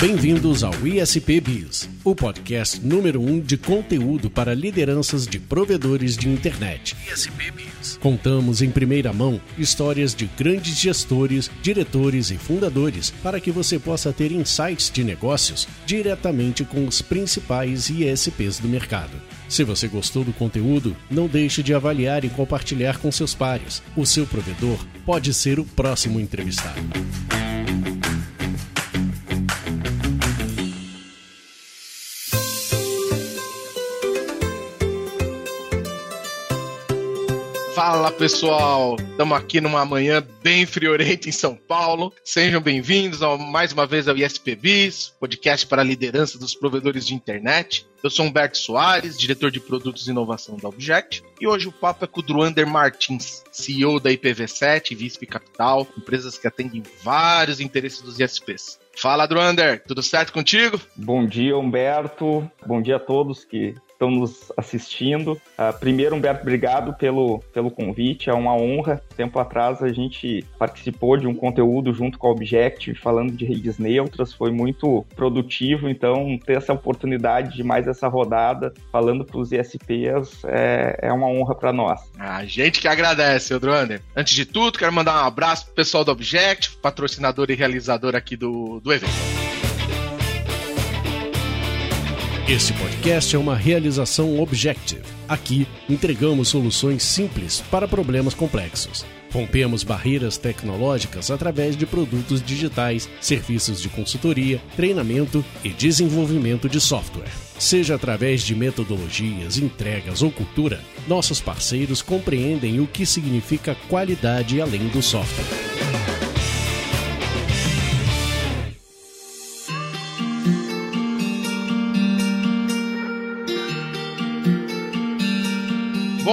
Bem-vindos ao ISP Biz, o podcast número 1 um de conteúdo para lideranças de provedores de internet. ISP Biz. Contamos em primeira mão histórias de grandes gestores, diretores e fundadores para que você possa ter insights de negócios diretamente com os principais ISPs do mercado. Se você gostou do conteúdo, não deixe de avaliar e compartilhar com seus pares. O seu provedor pode ser o próximo entrevistado. Fala pessoal, estamos aqui numa manhã bem friorenta em São Paulo. Sejam bem-vindos mais uma vez ao ISPBIS, podcast para a liderança dos provedores de internet. Eu sou Humberto Soares, diretor de produtos e inovação da Object, e hoje o papo é com o Druander Martins, CEO da IPv7 e Visp Capital, empresas que atendem vários interesses dos ISPs. Fala, Druander, tudo certo contigo? Bom dia, Humberto. Bom dia a todos que estão nos assistindo. Uh, primeiro, Humberto, obrigado pelo, pelo convite, é uma honra. Tempo atrás a gente participou de um conteúdo junto com a Objective, falando de redes neutras, foi muito produtivo, então ter essa oportunidade de mais essa rodada, falando para os ISPs, é, é uma honra para nós. A gente que agradece, Odroner. Antes de tudo, quero mandar um abraço pro pessoal do Objective, patrocinador e realizador aqui do, do evento. Esse podcast é uma realização Objective. Aqui entregamos soluções simples para problemas complexos. Rompemos barreiras tecnológicas através de produtos digitais, serviços de consultoria, treinamento e desenvolvimento de software. Seja através de metodologias, entregas ou cultura, nossos parceiros compreendem o que significa qualidade além do software.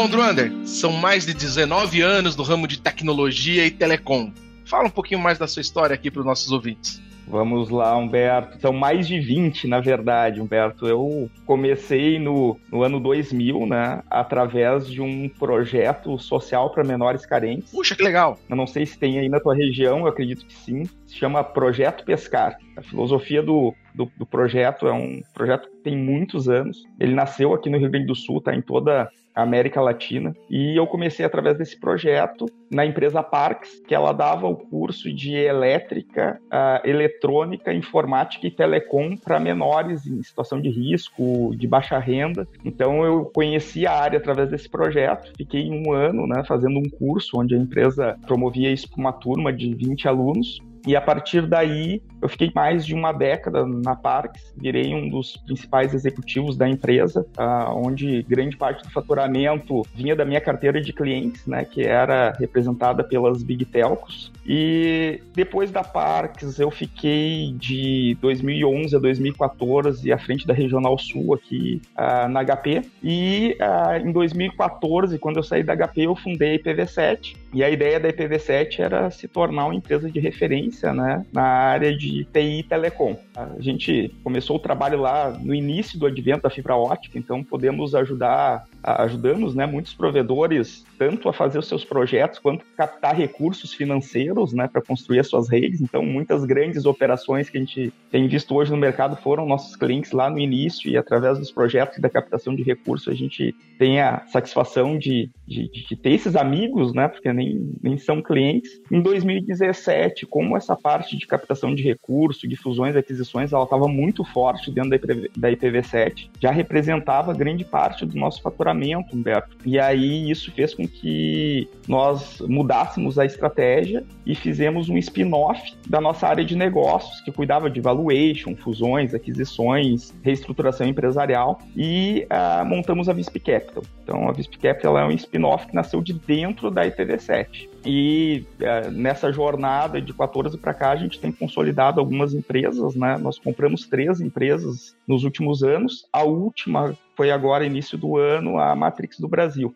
Bom, Druander, são mais de 19 anos no ramo de tecnologia e telecom. Fala um pouquinho mais da sua história aqui para os nossos ouvintes. Vamos lá, Humberto. São mais de 20, na verdade, Humberto. Eu comecei no, no ano 2000, né, através de um projeto social para menores carentes. Puxa, que legal! Eu não sei se tem aí na tua região, eu acredito que sim. Se chama Projeto Pescar. A filosofia do, do, do projeto é um projeto que tem muitos anos. Ele nasceu aqui no Rio Grande do Sul, tá em toda América Latina. E eu comecei através desse projeto na empresa Parks, que ela dava o curso de elétrica, uh, eletrônica, informática e telecom para menores em situação de risco, de baixa renda. Então eu conheci a área através desse projeto, fiquei um ano né, fazendo um curso onde a empresa promovia isso para uma turma de 20 alunos. E a partir daí, eu fiquei mais de uma década na Parks, virei um dos principais executivos da empresa, uh, onde grande parte do faturamento vinha da minha carteira de clientes, né, que era representada pelas Big Telcos. E depois da Parks, eu fiquei de 2011 a 2014 à frente da Regional Sul aqui uh, na HP. E uh, em 2014, quando eu saí da HP, eu fundei a IPv7. E a ideia da IPv7 era se tornar uma empresa de referência né, na área de TI e telecom. A gente começou o trabalho lá no início do advento da fibra ótica, então podemos ajudar ajudamos né, muitos provedores tanto a fazer os seus projetos quanto captar recursos financeiros né, para construir as suas redes. Então, muitas grandes operações que a gente tem visto hoje no mercado foram nossos clientes lá no início e através dos projetos da captação de recursos a gente tem a satisfação de, de, de ter esses amigos, né, porque nem, nem são clientes. Em 2017, como essa parte de captação de recursos, de fusões e aquisições, ela estava muito forte dentro da IPv7, já representava grande parte do nosso faturamento faturamento, Humberto. E aí isso fez com que nós mudássemos a estratégia e fizemos um spin-off da nossa área de negócios, que cuidava de valuation, fusões, aquisições, reestruturação empresarial e uh, montamos a Visp Capital. Então a Visp Capital é um spin-off que nasceu de dentro da IPv7. E uh, nessa jornada de 14 para cá, a gente tem consolidado algumas empresas, né? Nós compramos três empresas nos últimos anos. A última foi agora, início do ano, a Matrix do Brasil,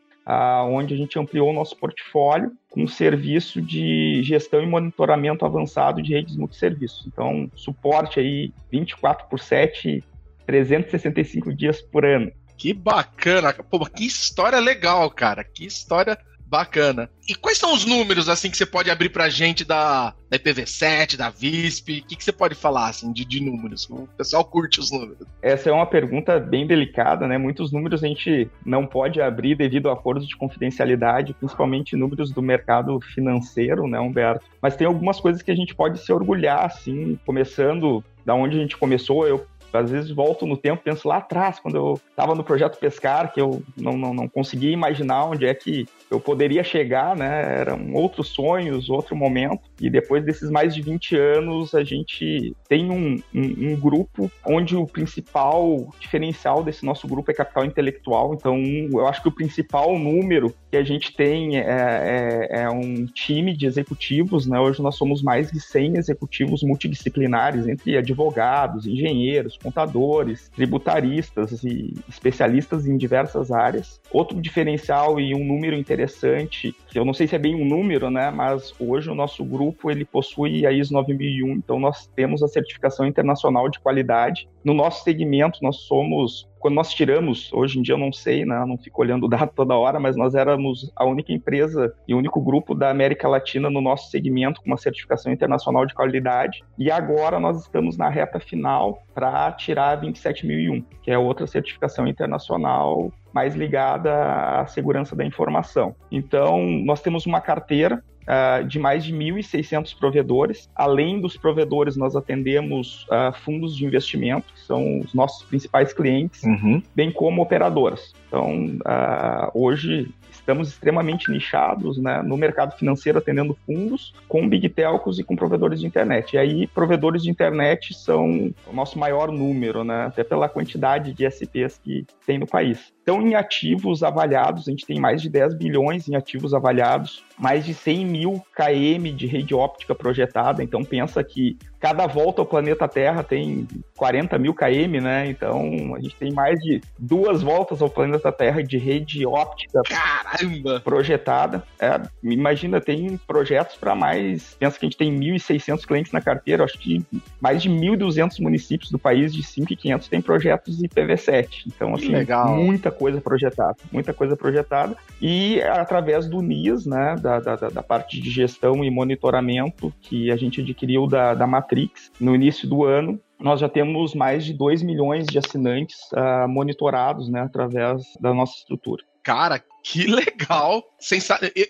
onde a gente ampliou o nosso portfólio com um serviço de gestão e monitoramento avançado de redes multisserviços. Então, suporte aí 24 por 7, 365 dias por ano. Que bacana! Pô, que história legal, cara. Que história Bacana. E quais são os números, assim, que você pode abrir pra gente da, da IPv7, da VISP? O que, que você pode falar, assim, de, de números? O pessoal curte os números. Essa é uma pergunta bem delicada, né? Muitos números a gente não pode abrir devido a acordos de confidencialidade, principalmente números do mercado financeiro, né, Humberto? Mas tem algumas coisas que a gente pode se orgulhar, assim, começando da onde a gente começou, eu às vezes volto no tempo, penso lá atrás, quando eu estava no projeto Pescar, que eu não, não, não conseguia imaginar onde é que eu poderia chegar, né? Eram outros sonhos, outro momento. E depois desses mais de 20 anos, a gente tem um, um, um, grupo onde o principal diferencial desse nosso grupo é capital intelectual. Então, eu acho que o principal número que a gente tem é, é, é um time de executivos, né? Hoje nós somos mais de 100 executivos multidisciplinares, entre advogados, engenheiros, contadores, tributaristas e especialistas em diversas áreas. Outro diferencial e um número interessante que eu não sei se é bem um número, né, mas hoje o nosso grupo ele possui a ISO 9001, então nós temos a certificação internacional de qualidade. No nosso segmento, nós somos quando nós tiramos, hoje em dia eu não sei, né, não fico olhando o dado toda hora, mas nós éramos a única empresa e único grupo da América Latina no nosso segmento com uma certificação internacional de qualidade. E agora nós estamos na reta final para tirar a 27001, que é outra certificação internacional mais ligada à segurança da informação. Então, nós temos uma carteira uh, de mais de 1.600 provedores. Além dos provedores, nós atendemos uh, fundos de investimento, que são os nossos principais clientes, uhum. bem como operadoras. Então, uh, hoje estamos extremamente nichados né, no mercado financeiro, atendendo fundos, com big telcos e com provedores de internet. E aí, provedores de internet são o nosso maior número, né, até pela quantidade de SPs que tem no país. Então, em ativos avaliados, a gente tem mais de 10 bilhões em ativos avaliados, mais de 100 mil km de rede óptica projetada. Então, pensa que cada volta ao planeta Terra tem 40 mil km, né? Então, a gente tem mais de duas voltas ao planeta Terra de rede óptica Caramba! projetada. É, imagina, tem projetos para mais. Pensa que a gente tem 1.600 clientes na carteira, acho que mais de 1.200 municípios do país, de 5.500, tem projetos IPv7. Então, assim, Legal. muita coisa projetada, muita coisa projetada. E através do NIS, né, da, da, da parte de gestão e monitoramento que a gente adquiriu da, da Matrix no início do ano, nós já temos mais de 2 milhões de assinantes uh, monitorados né, através da nossa estrutura. Cara, que legal! Sem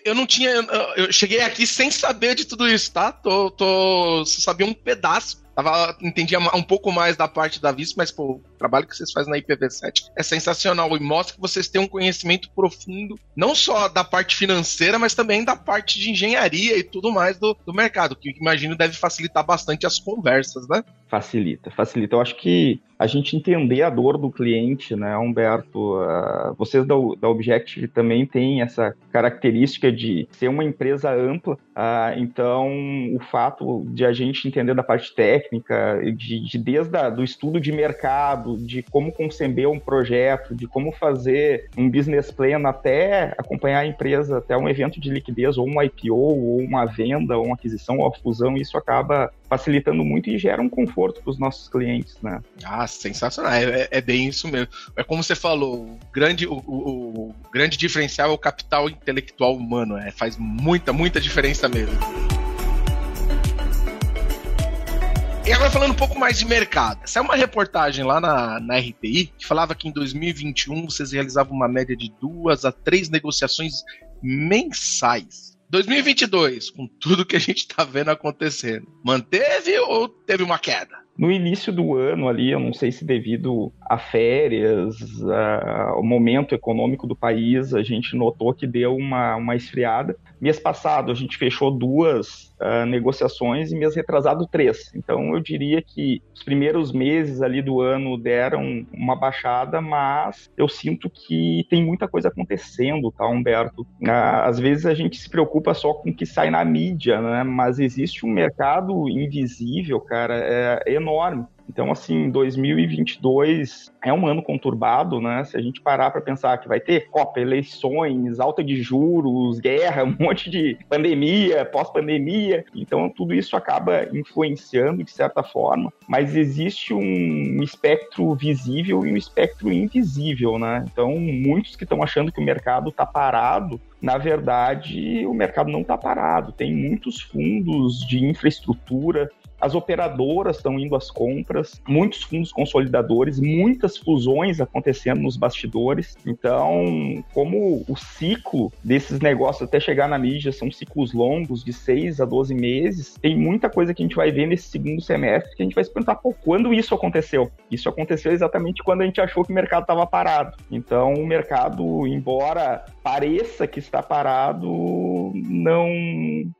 eu não tinha. Eu cheguei aqui sem saber de tudo isso, tá? Tô, tô, só sabia um pedaço Tava, um pouco mais da parte da VIS, mas pô, o trabalho que vocês fazem na IPv7 é sensacional e mostra que vocês têm um conhecimento profundo, não só da parte financeira, mas também da parte de engenharia e tudo mais do, do mercado, que imagino deve facilitar bastante as conversas, né? Facilita, facilita. Eu acho que a gente entender a dor do cliente, né, Humberto? Uh, vocês da, da Objective também têm essa característica de ser uma empresa ampla, uh, então o fato de a gente entender da parte técnica, de, de desde a, do estudo de mercado, de como conceber um projeto, de como fazer um business plan, até acompanhar a empresa até um evento de liquidez, ou um IPO, ou uma venda, ou uma aquisição, ou uma fusão, isso acaba facilitando muito e gera um conforto para os nossos clientes, né? Ah, sensacional. É, é, bem isso mesmo. É como você falou, o grande, o, o, o grande diferencial é o capital intelectual humano. É, faz muita, muita diferença mesmo. E agora falando um pouco mais de mercado. Essa é uma reportagem lá na, na RTI que falava que em 2021 vocês realizavam uma média de duas a três negociações mensais. 2022, com tudo que a gente está vendo acontecendo, manteve ou teve uma queda? No início do ano ali, eu não sei se devido a férias, ao momento econômico do país, a gente notou que deu uma, uma esfriada. Mês passado a gente fechou duas uh, negociações e mês retrasado três. Então eu diria que os primeiros meses ali do ano deram uma baixada, mas eu sinto que tem muita coisa acontecendo, tá, Humberto? Uh, às vezes a gente se preocupa só com o que sai na mídia, né? Mas existe um mercado invisível, cara, é, enorme. Então, assim, 2022 é um ano conturbado, né? Se a gente parar para pensar que vai ter Copa, eleições, alta de juros, guerra, um monte de pandemia, pós-pandemia. Então, tudo isso acaba influenciando de certa forma. Mas existe um espectro visível e um espectro invisível, né? Então, muitos que estão achando que o mercado está parado na verdade, o mercado não está parado. Tem muitos fundos de infraestrutura as operadoras estão indo às compras, muitos fundos consolidadores, muitas fusões acontecendo nos bastidores. Então, como o ciclo desses negócios até chegar na mídia são ciclos longos, de 6 a 12 meses, tem muita coisa que a gente vai ver nesse segundo semestre que a gente vai se perguntar, pô, quando isso aconteceu? Isso aconteceu exatamente quando a gente achou que o mercado estava parado. Então, o mercado, embora pareça que está parado, não,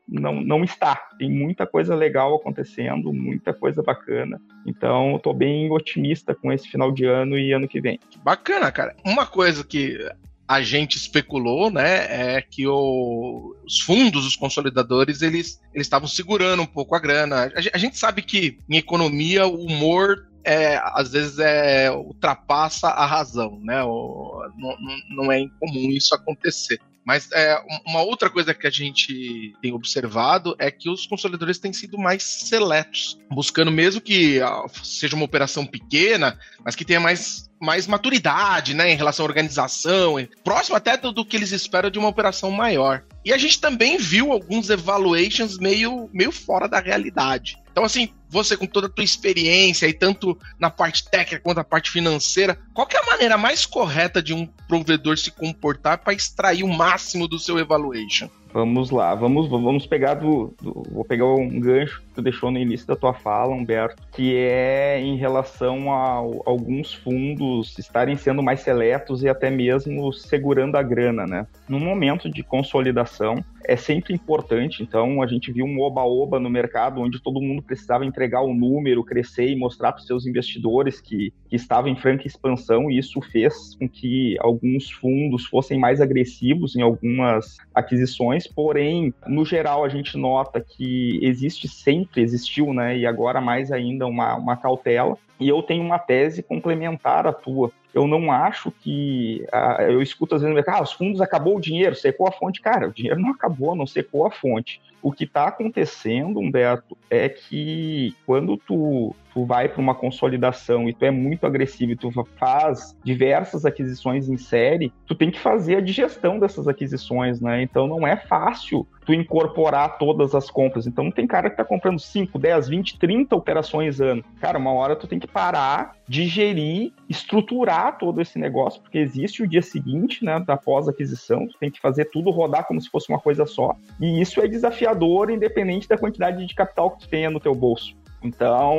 não, não está. Tem muita coisa legal acontecendo, muita coisa bacana. Então, estou bem otimista com esse final de ano e ano que vem. Bacana, cara. Uma coisa que a gente especulou, né, é que o, os fundos, os consolidadores, eles eles estavam segurando um pouco a grana. A, a gente sabe que em economia o humor é, às vezes é, ultrapassa a razão, né? Não, não é incomum isso acontecer. Mas é, uma outra coisa que a gente tem observado é que os consolidadores têm sido mais seletos, buscando mesmo que ah, seja uma operação pequena, mas que tenha mais, mais maturidade né, em relação à organização, próximo até do, do que eles esperam de uma operação maior. E a gente também viu alguns evaluations meio, meio fora da realidade. Então, assim, você com toda a tua experiência e tanto na parte técnica quanto na parte financeira, qual é a maneira mais correta de um provedor se comportar para extrair o máximo do seu evaluation? Vamos lá, vamos, vamos pegar do, do, Vou pegar um gancho que tu deixou no início da tua fala, Humberto, que é em relação a, a alguns fundos estarem sendo mais seletos e até mesmo segurando a grana, né? No momento de consolidação, é sempre importante. Então, a gente viu um oba-oba no mercado onde todo mundo precisava entregar o um número, crescer e mostrar para os seus investidores que, que estavam em franca expansão, e isso fez com que alguns fundos fossem mais agressivos em algumas aquisições. Porém, no geral, a gente nota que existe sempre, existiu, né, e agora mais ainda, uma, uma cautela. E eu tenho uma tese complementar à tua eu não acho que. Uh, eu escuto às vezes, ah, os fundos acabou o dinheiro, secou a fonte. Cara, o dinheiro não acabou, não secou a fonte. O que está acontecendo, Humberto, é que quando tu, tu vai para uma consolidação e tu é muito agressivo e tu faz diversas aquisições em série, tu tem que fazer a digestão dessas aquisições, né? Então não é fácil tu incorporar todas as compras. Então tem cara que tá comprando 5, 10, 20, 30 operações ano. Cara, uma hora tu tem que parar, digerir, estruturar todo esse negócio, porque existe o dia seguinte, né, da pós-aquisição, tu tem que fazer tudo rodar como se fosse uma coisa só. E isso é desafiador, independente da quantidade de capital que tu tenha no teu bolso. Então,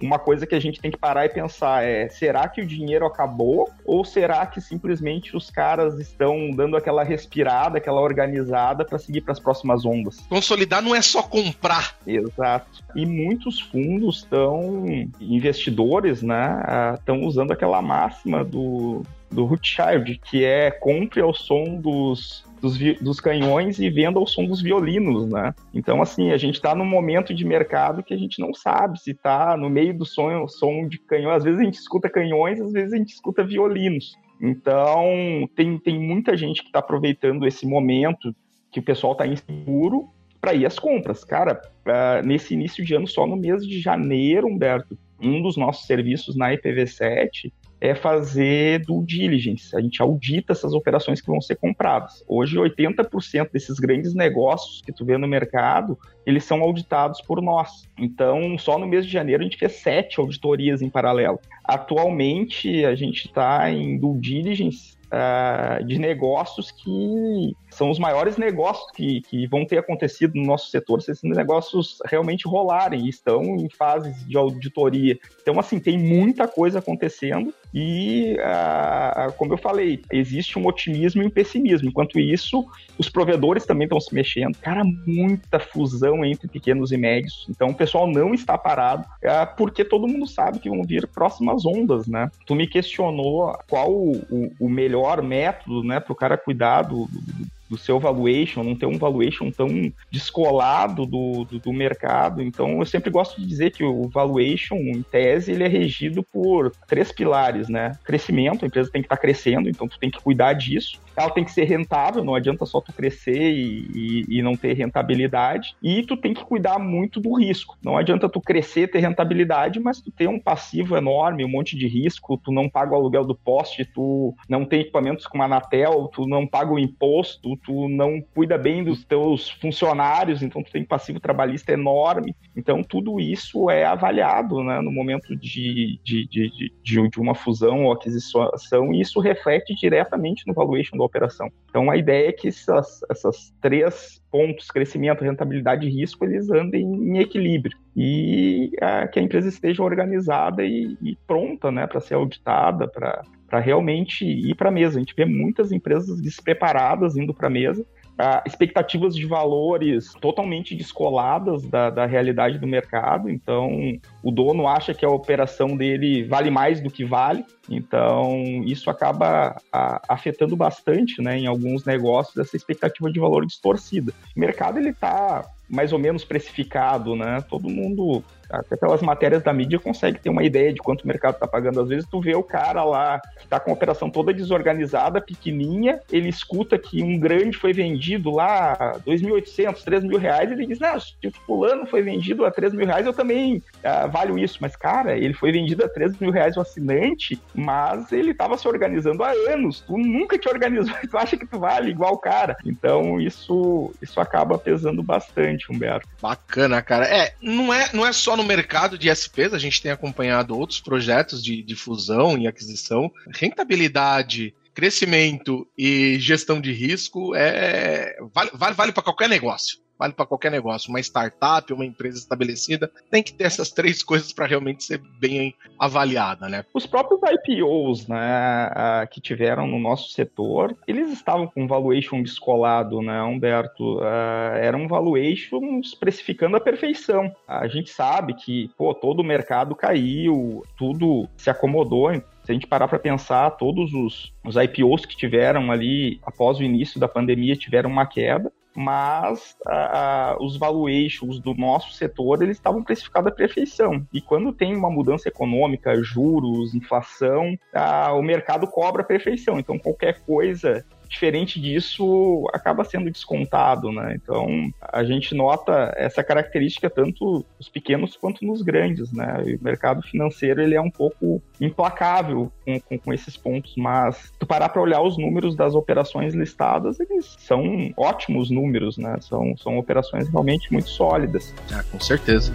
uma coisa que a gente tem que parar e pensar é: será que o dinheiro acabou? Ou será que simplesmente os caras estão dando aquela respirada, aquela organizada para seguir para as próximas ondas? Consolidar não é só comprar. Exato. E muitos fundos estão, investidores, né, estão usando aquela máxima do, do Rothschild, que é compre ao som dos dos, dos canhões e venda o som dos violinos, né? Então, assim, a gente está num momento de mercado que a gente não sabe se está no meio do som, de canhões. Às vezes a gente escuta canhões, às vezes a gente escuta violinos. Então, tem, tem muita gente que está aproveitando esse momento que o pessoal está inseguro para ir às compras. Cara, uh, nesse início de ano, só no mês de janeiro, Humberto, um dos nossos serviços na IPv7 é fazer do diligence. A gente audita essas operações que vão ser compradas. Hoje, 80% desses grandes negócios que tu vê no mercado, eles são auditados por nós. Então, só no mês de janeiro a gente fez sete auditorias em paralelo. Atualmente, a gente está em due diligence uh, de negócios que são os maiores negócios que, que vão ter acontecido no nosso setor, se esses negócios realmente rolarem, estão em fases de auditoria. Então, assim, tem muita coisa acontecendo e, uh, como eu falei, existe um otimismo e um pessimismo. Enquanto isso, os provedores também estão se mexendo. Cara, muita fusão entre pequenos e médios. Então, o pessoal não está parado, uh, porque todo mundo sabe que vão vir próximas ondas, né? Tu me questionou qual o, o, o melhor método, né, para o cara cuidar do, do do seu valuation, não ter um valuation tão descolado do, do, do, mercado. Então, eu sempre gosto de dizer que o valuation, em tese, ele é regido por três pilares, né? Crescimento, a empresa tem que estar tá crescendo, então tu tem que cuidar disso. Ela tem que ser rentável, não adianta só tu crescer e, e, e não ter rentabilidade. E tu tem que cuidar muito do risco. Não adianta tu crescer, ter rentabilidade, mas tu ter um passivo enorme, um monte de risco, tu não paga o aluguel do poste, tu não tem equipamentos com Anatel, tu não paga o imposto, tu, não cuida bem dos teus funcionários, então tu tem passivo trabalhista enorme. Então tudo isso é avaliado né, no momento de, de, de, de, de uma fusão ou aquisição e isso reflete diretamente no valuation da operação. Então a ideia é que essas, essas três pontos, crescimento, rentabilidade e risco, eles andem em equilíbrio e que a empresa esteja organizada e, e pronta né, para ser auditada, para para realmente ir para a mesa. A gente vê muitas empresas despreparadas indo para a mesa, ah, expectativas de valores totalmente descoladas da, da realidade do mercado. Então, o dono acha que a operação dele vale mais do que vale. Então, isso acaba a, afetando bastante, né, em alguns negócios, essa expectativa de valor distorcida. O mercado ele está mais ou menos precificado, né? Todo mundo até pelas matérias da mídia, consegue ter uma ideia de quanto o mercado está pagando. Às vezes tu vê o cara lá que está com a operação toda desorganizada, pequenininha, ele escuta que um grande foi vendido lá 2.800, 3 mil reais, ele diz, não, se o fulano foi vendido a 3 mil reais, eu também uh, valho isso. Mas, cara, ele foi vendido a 3 mil reais o assinante, mas ele estava se organizando há anos. Tu nunca te organizou tu acha que tu vale igual o cara. Então, isso, isso acaba pesando bastante, Humberto. Bacana, cara. É, não é, não é só no mercado de SPs, a gente tem acompanhado outros projetos de, de fusão e aquisição. Rentabilidade, crescimento e gestão de risco é vale, vale, vale para qualquer negócio vale para qualquer negócio. Uma startup, uma empresa estabelecida, tem que ter essas três coisas para realmente ser bem avaliada, né? Os próprios IPOs, né, que tiveram no nosso setor, eles estavam com valuation descolado, né, Humberto? Era um valuation especificando a perfeição. A gente sabe que, pô, todo o mercado caiu, tudo se acomodou, se a gente parar para pensar, todos os, os IPOs que tiveram ali após o início da pandemia tiveram uma queda mas uh, os valuations do nosso setor eles estavam precificados à perfeição. E quando tem uma mudança econômica, juros, inflação, uh, o mercado cobra a perfeição. Então qualquer coisa diferente disso acaba sendo descontado, né? Então a gente nota essa característica tanto nos pequenos quanto nos grandes, né? o mercado financeiro ele é um pouco implacável com, com, com esses pontos, mas tu parar para olhar os números das operações listadas, eles são ótimos números, né? São, são operações realmente muito sólidas. Ah, com certeza.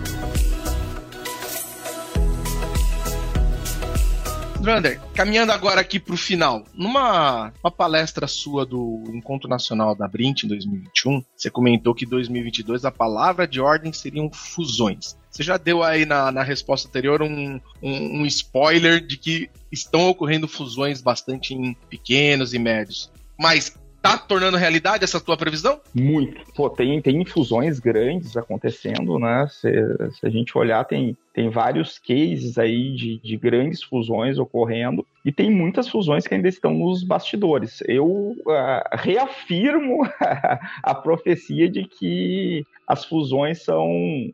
Drander, caminhando agora aqui para o final, numa palestra sua do Encontro Nacional da Brint em 2021, você comentou que 2022 a palavra de ordem seriam fusões. Você já deu aí na, na resposta anterior um, um, um spoiler de que estão ocorrendo fusões bastante em pequenos e médios. Mas tá tornando realidade essa tua previsão? Muito. Pô, tem, tem infusões grandes acontecendo, né? Se, se a gente olhar, tem, tem vários cases aí de, de grandes fusões ocorrendo e tem muitas fusões que ainda estão nos bastidores. Eu uh, reafirmo a profecia de que as fusões são,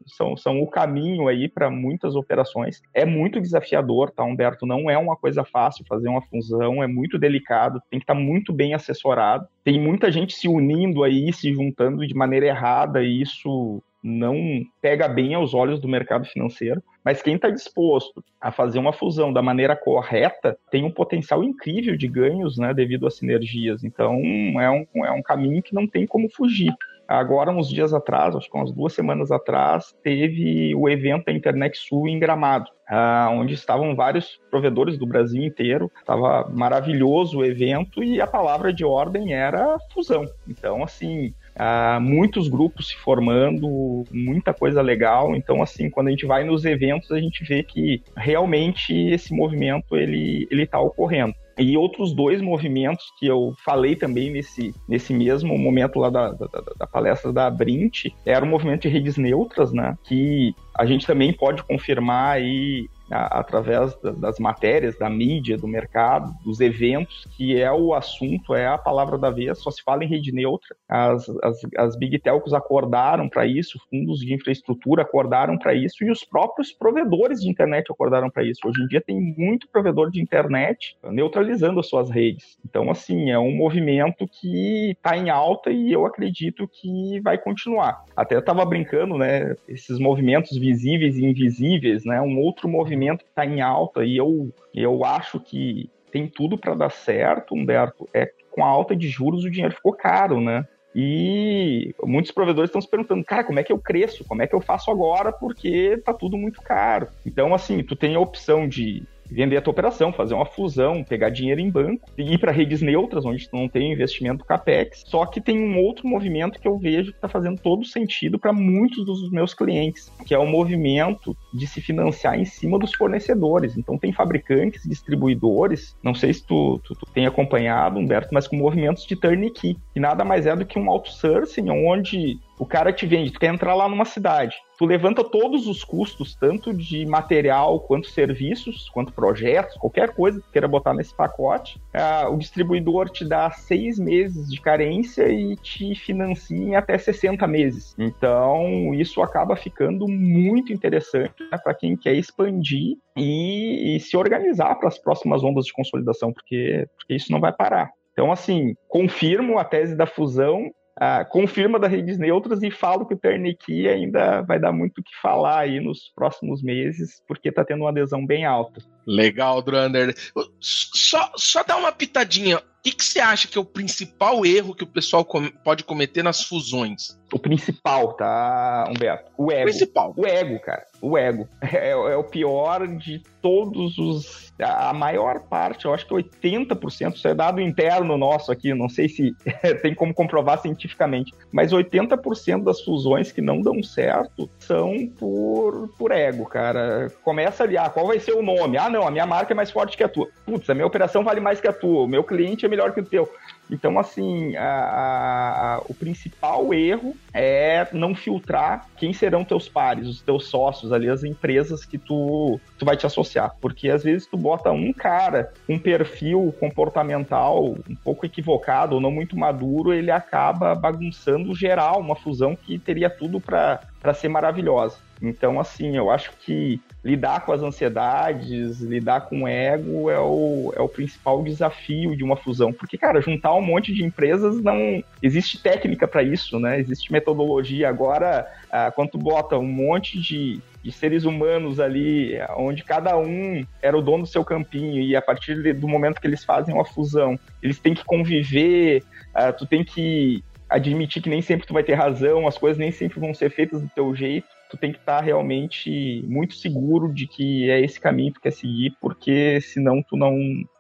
são, são o caminho aí para muitas operações. É muito desafiador, tá, Humberto? Não é uma coisa fácil fazer uma fusão, é muito delicado, tem que estar tá muito bem assessorado. Tem muita gente se unindo aí, se juntando de maneira errada, e isso não pega bem aos olhos do mercado financeiro, mas quem está disposto a fazer uma fusão da maneira correta tem um potencial incrível de ganhos né, devido às sinergias. Então é um, é um caminho que não tem como fugir. Agora, uns dias atrás, acho que umas duas semanas atrás, teve o evento da Internet Sul em Gramado, uh, onde estavam vários provedores do Brasil inteiro. Estava maravilhoso o evento e a palavra de ordem era fusão. Então, assim, Uh, muitos grupos se formando, muita coisa legal. Então, assim, quando a gente vai nos eventos, a gente vê que realmente esse movimento ele ele está ocorrendo. E outros dois movimentos que eu falei também nesse, nesse mesmo momento lá da, da, da palestra da Brint, era o movimento de redes neutras, né? Que a gente também pode confirmar aí através das matérias, da mídia, do mercado, dos eventos, que é o assunto, é a palavra da vez, só se fala em rede neutra. As, as, as big telcos acordaram para isso, fundos de infraestrutura acordaram para isso e os próprios provedores de internet acordaram para isso. Hoje em dia tem muito provedor de internet neutralizando as suas redes. Então, assim, é um movimento que está em alta e eu acredito que vai continuar. Até estava brincando, né, esses movimentos visíveis e invisíveis, né, um outro movimento movimento que está em alta e eu, eu acho que tem tudo para dar certo, Humberto, é com a alta de juros o dinheiro ficou caro, né? E muitos provedores estão se perguntando, cara, como é que eu cresço? Como é que eu faço agora? Porque tá tudo muito caro. Então, assim, tu tem a opção de vender a tua operação, fazer uma fusão, pegar dinheiro em banco e ir para redes neutras, onde não tem investimento capex. Só que tem um outro movimento que eu vejo que está fazendo todo sentido para muitos dos meus clientes, que é o movimento de se financiar em cima dos fornecedores. Então tem fabricantes, distribuidores, não sei se tu, tu, tu tem acompanhado, Humberto, mas com movimentos de turnkey, que nada mais é do que um outsourcing, onde o cara te vende, tu quer entrar lá numa cidade. Tu levanta todos os custos, tanto de material, quanto serviços, quanto projetos, qualquer coisa que queira botar nesse pacote. Uh, o distribuidor te dá seis meses de carência e te financia em até 60 meses. Então, isso acaba ficando muito interessante né, para quem quer expandir e, e se organizar para as próximas ondas de consolidação, porque, porque isso não vai parar. Então, assim, confirmo a tese da fusão ah, confirma das redes neutras e falo que o Turnkey ainda vai dar muito o que falar aí nos próximos meses, porque está tendo uma adesão bem alta. Legal, Drunder. Só, só dar uma pitadinha. O que, você acha que é o principal erro que o pessoal com pode cometer nas fusões? O principal, tá, Humberto? O ego. O principal. O ego, cara. O ego. É, é, o pior de todos os. A maior parte, eu acho que 80%, isso é dado interno nosso aqui, não sei se tem como comprovar cientificamente, mas 80% das fusões que não dão certo são por, por ego, cara. Começa ali, ah, qual vai ser o nome? Ah, não, a minha marca é mais forte que a tua. Putz, a minha operação vale mais que a tua, o meu cliente é melhor que o teu. Então, assim, a, a, a, o principal erro é não filtrar quem serão teus pares, os teus sócios ali, as empresas que tu, tu vai te associar. Porque às vezes tu bota um cara, um perfil comportamental um pouco equivocado ou não muito maduro, ele acaba bagunçando geral uma fusão que teria tudo para ser maravilhosa. Então, assim, eu acho que lidar com as ansiedades, lidar com o ego é o, é o principal desafio de uma fusão. Porque, cara, juntar um monte de empresas não. Existe técnica para isso, né? Existe metodologia. Agora, ah, quando tu bota um monte de, de seres humanos ali, onde cada um era o dono do seu campinho, e a partir do momento que eles fazem uma fusão, eles têm que conviver, uh, tu tem que admitir que nem sempre tu vai ter razão, as coisas nem sempre vão ser feitas do teu jeito tu tem que estar tá realmente muito seguro de que é esse caminho que tu quer seguir, porque senão tu não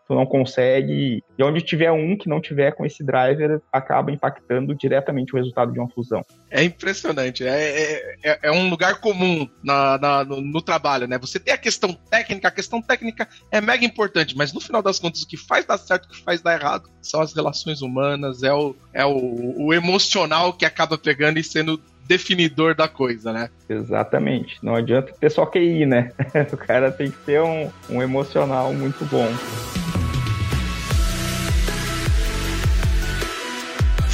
tu não consegue. E onde tiver um que não tiver com esse driver, acaba impactando diretamente o resultado de uma fusão. É impressionante. É, é, é, é um lugar comum na, na no, no, trabalho, né? Você tem a questão técnica, a questão técnica é mega importante, mas no final das contas, o que faz dar certo, o que faz dar errado, são as relações humanas, é o, é o, o emocional que acaba pegando e sendo definidor da coisa, né? Exatamente. Não adianta ter só QI, né? o cara tem que ter um, um emocional muito bom.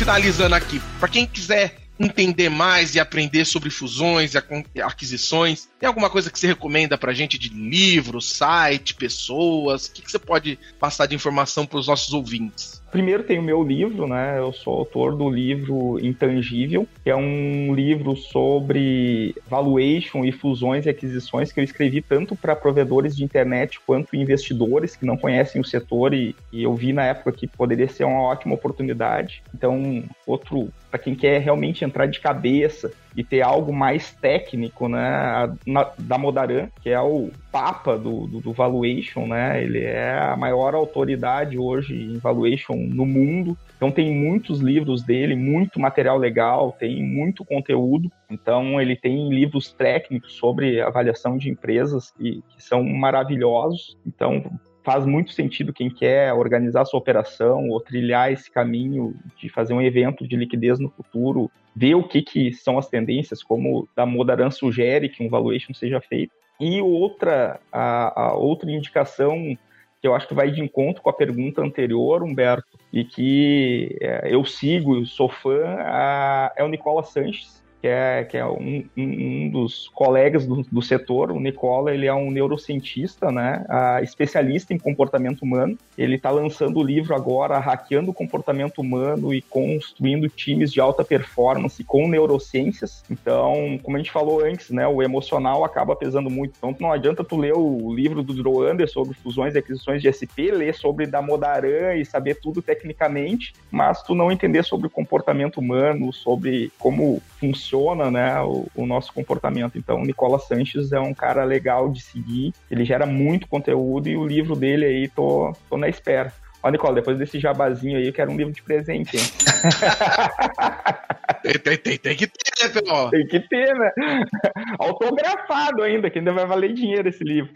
Finalizando aqui, para quem quiser entender mais e aprender sobre fusões e aquisições, tem alguma coisa que você recomenda para a gente de livro, site, pessoas? O que, que você pode passar de informação para os nossos ouvintes? Primeiro tem o meu livro, né? Eu sou autor do livro Intangível, que é um livro sobre valuation e fusões e aquisições que eu escrevi tanto para provedores de internet quanto investidores que não conhecem o setor e, e eu vi na época que poderia ser uma ótima oportunidade. Então, outro para quem quer realmente entrar de cabeça e ter algo mais técnico, né, na, da Modaran, que é o papa do, do, do, valuation, né, ele é a maior autoridade hoje em valuation no mundo, então tem muitos livros dele, muito material legal, tem muito conteúdo, então ele tem livros técnicos sobre avaliação de empresas que, que são maravilhosos, então faz muito sentido quem quer organizar sua operação ou trilhar esse caminho de fazer um evento de liquidez no futuro, ver o que, que são as tendências, como da Modaran sugere que um valuation seja feito. E outra, a, a outra indicação que eu acho que vai de encontro com a pergunta anterior, Humberto, e que é, eu sigo, sou fã, a, é o Nicola Sanches, que é, que é um, um dos colegas do, do, setor, o Nicola, ele é um neurocientista, né, especialista em comportamento humano. Ele está lançando o livro agora, Hackeando o Comportamento Humano e Construindo Times de Alta Performance com Neurociências. Então, como a gente falou antes, né, o emocional acaba pesando muito. Então, não adianta tu ler o livro do Drew Under sobre fusões e aquisições de SP, ler sobre Damodaran e saber tudo tecnicamente, mas tu não entender sobre o comportamento humano, sobre como funciona né, o, o, nosso comportamento. Então, o Nicola Sanches é um cara legal de seguir, ele gera muito conteúdo e o livro dele aí, tô, tô na espera. Ó, Nicola, depois desse jabazinho aí, eu quero um livro de presente, hein? tem, tem, tem, tem, que ter, né, Pedro? Tem que ter, né? Autografado ainda, que ainda vai valer dinheiro esse livro.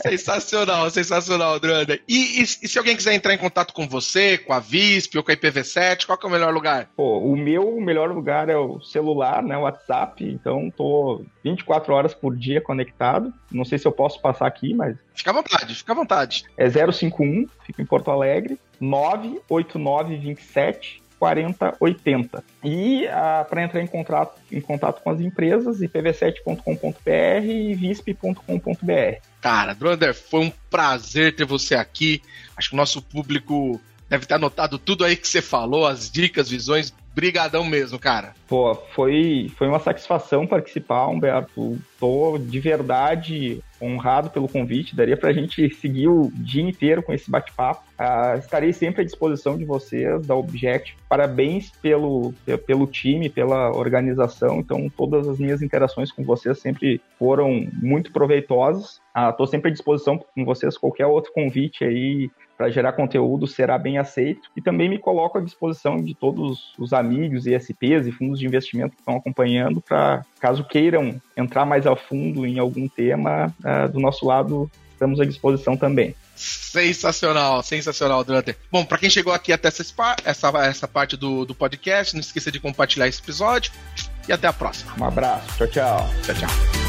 sensacional, sensacional, Dranda. E, e, e, se alguém quiser entrar em contato com você, com a VISP ou com a IPv7, qual que é o melhor lugar? Pô, o meu melhor lugar é o celular, né, o WhatsApp, então tô 24 horas por dia conectado. Não sei se eu posso passar aqui, mas... Fica à vontade, fica à vontade. É 051, fica em Porto Alegre, 98927 4080. E ah, para entrar em contato, em contato com as empresas, ipv7.com.br e visp.com.br. Cara, Drunder, foi um prazer ter você aqui. Acho que o nosso público deve ter anotado tudo aí que você falou, as dicas, visões. Brigadão mesmo, cara. Pô, foi, foi uma satisfação participar, Humberto. Tô de verdade honrado pelo convite. Daria pra gente seguir o dia inteiro com esse bate-papo. Uh, estarei sempre à disposição de vocês, da Object. Parabéns pelo, pelo time, pela organização. Então, todas as minhas interações com vocês sempre foram muito proveitosas. Estou uh, sempre à disposição com vocês. Qualquer outro convite aí para gerar conteúdo será bem aceito. E também me coloco à disposição de todos os amigos, ISPs e fundos de investimento que estão acompanhando, para caso queiram entrar mais a fundo em algum tema, uh, do nosso lado estamos à disposição também. Sensacional, sensacional, Drunter. Bom, para quem chegou aqui até essa, essa, essa parte do, do podcast, não esqueça de compartilhar esse episódio e até a próxima. Um abraço, tchau, tchau. Tchau, tchau.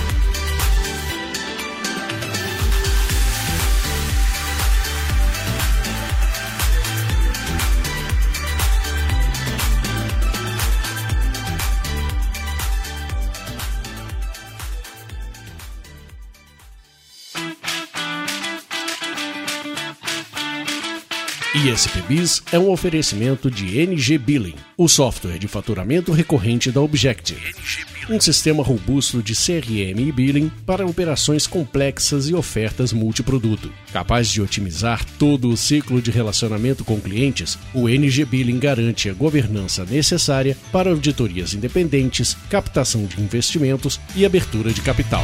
ISPBIS é um oferecimento de NG Billing, o software de faturamento recorrente da Objective. Um sistema robusto de CRM e billing para operações complexas e ofertas multiproduto. Capaz de otimizar todo o ciclo de relacionamento com clientes, o NG Billing garante a governança necessária para auditorias independentes, captação de investimentos e abertura de capital.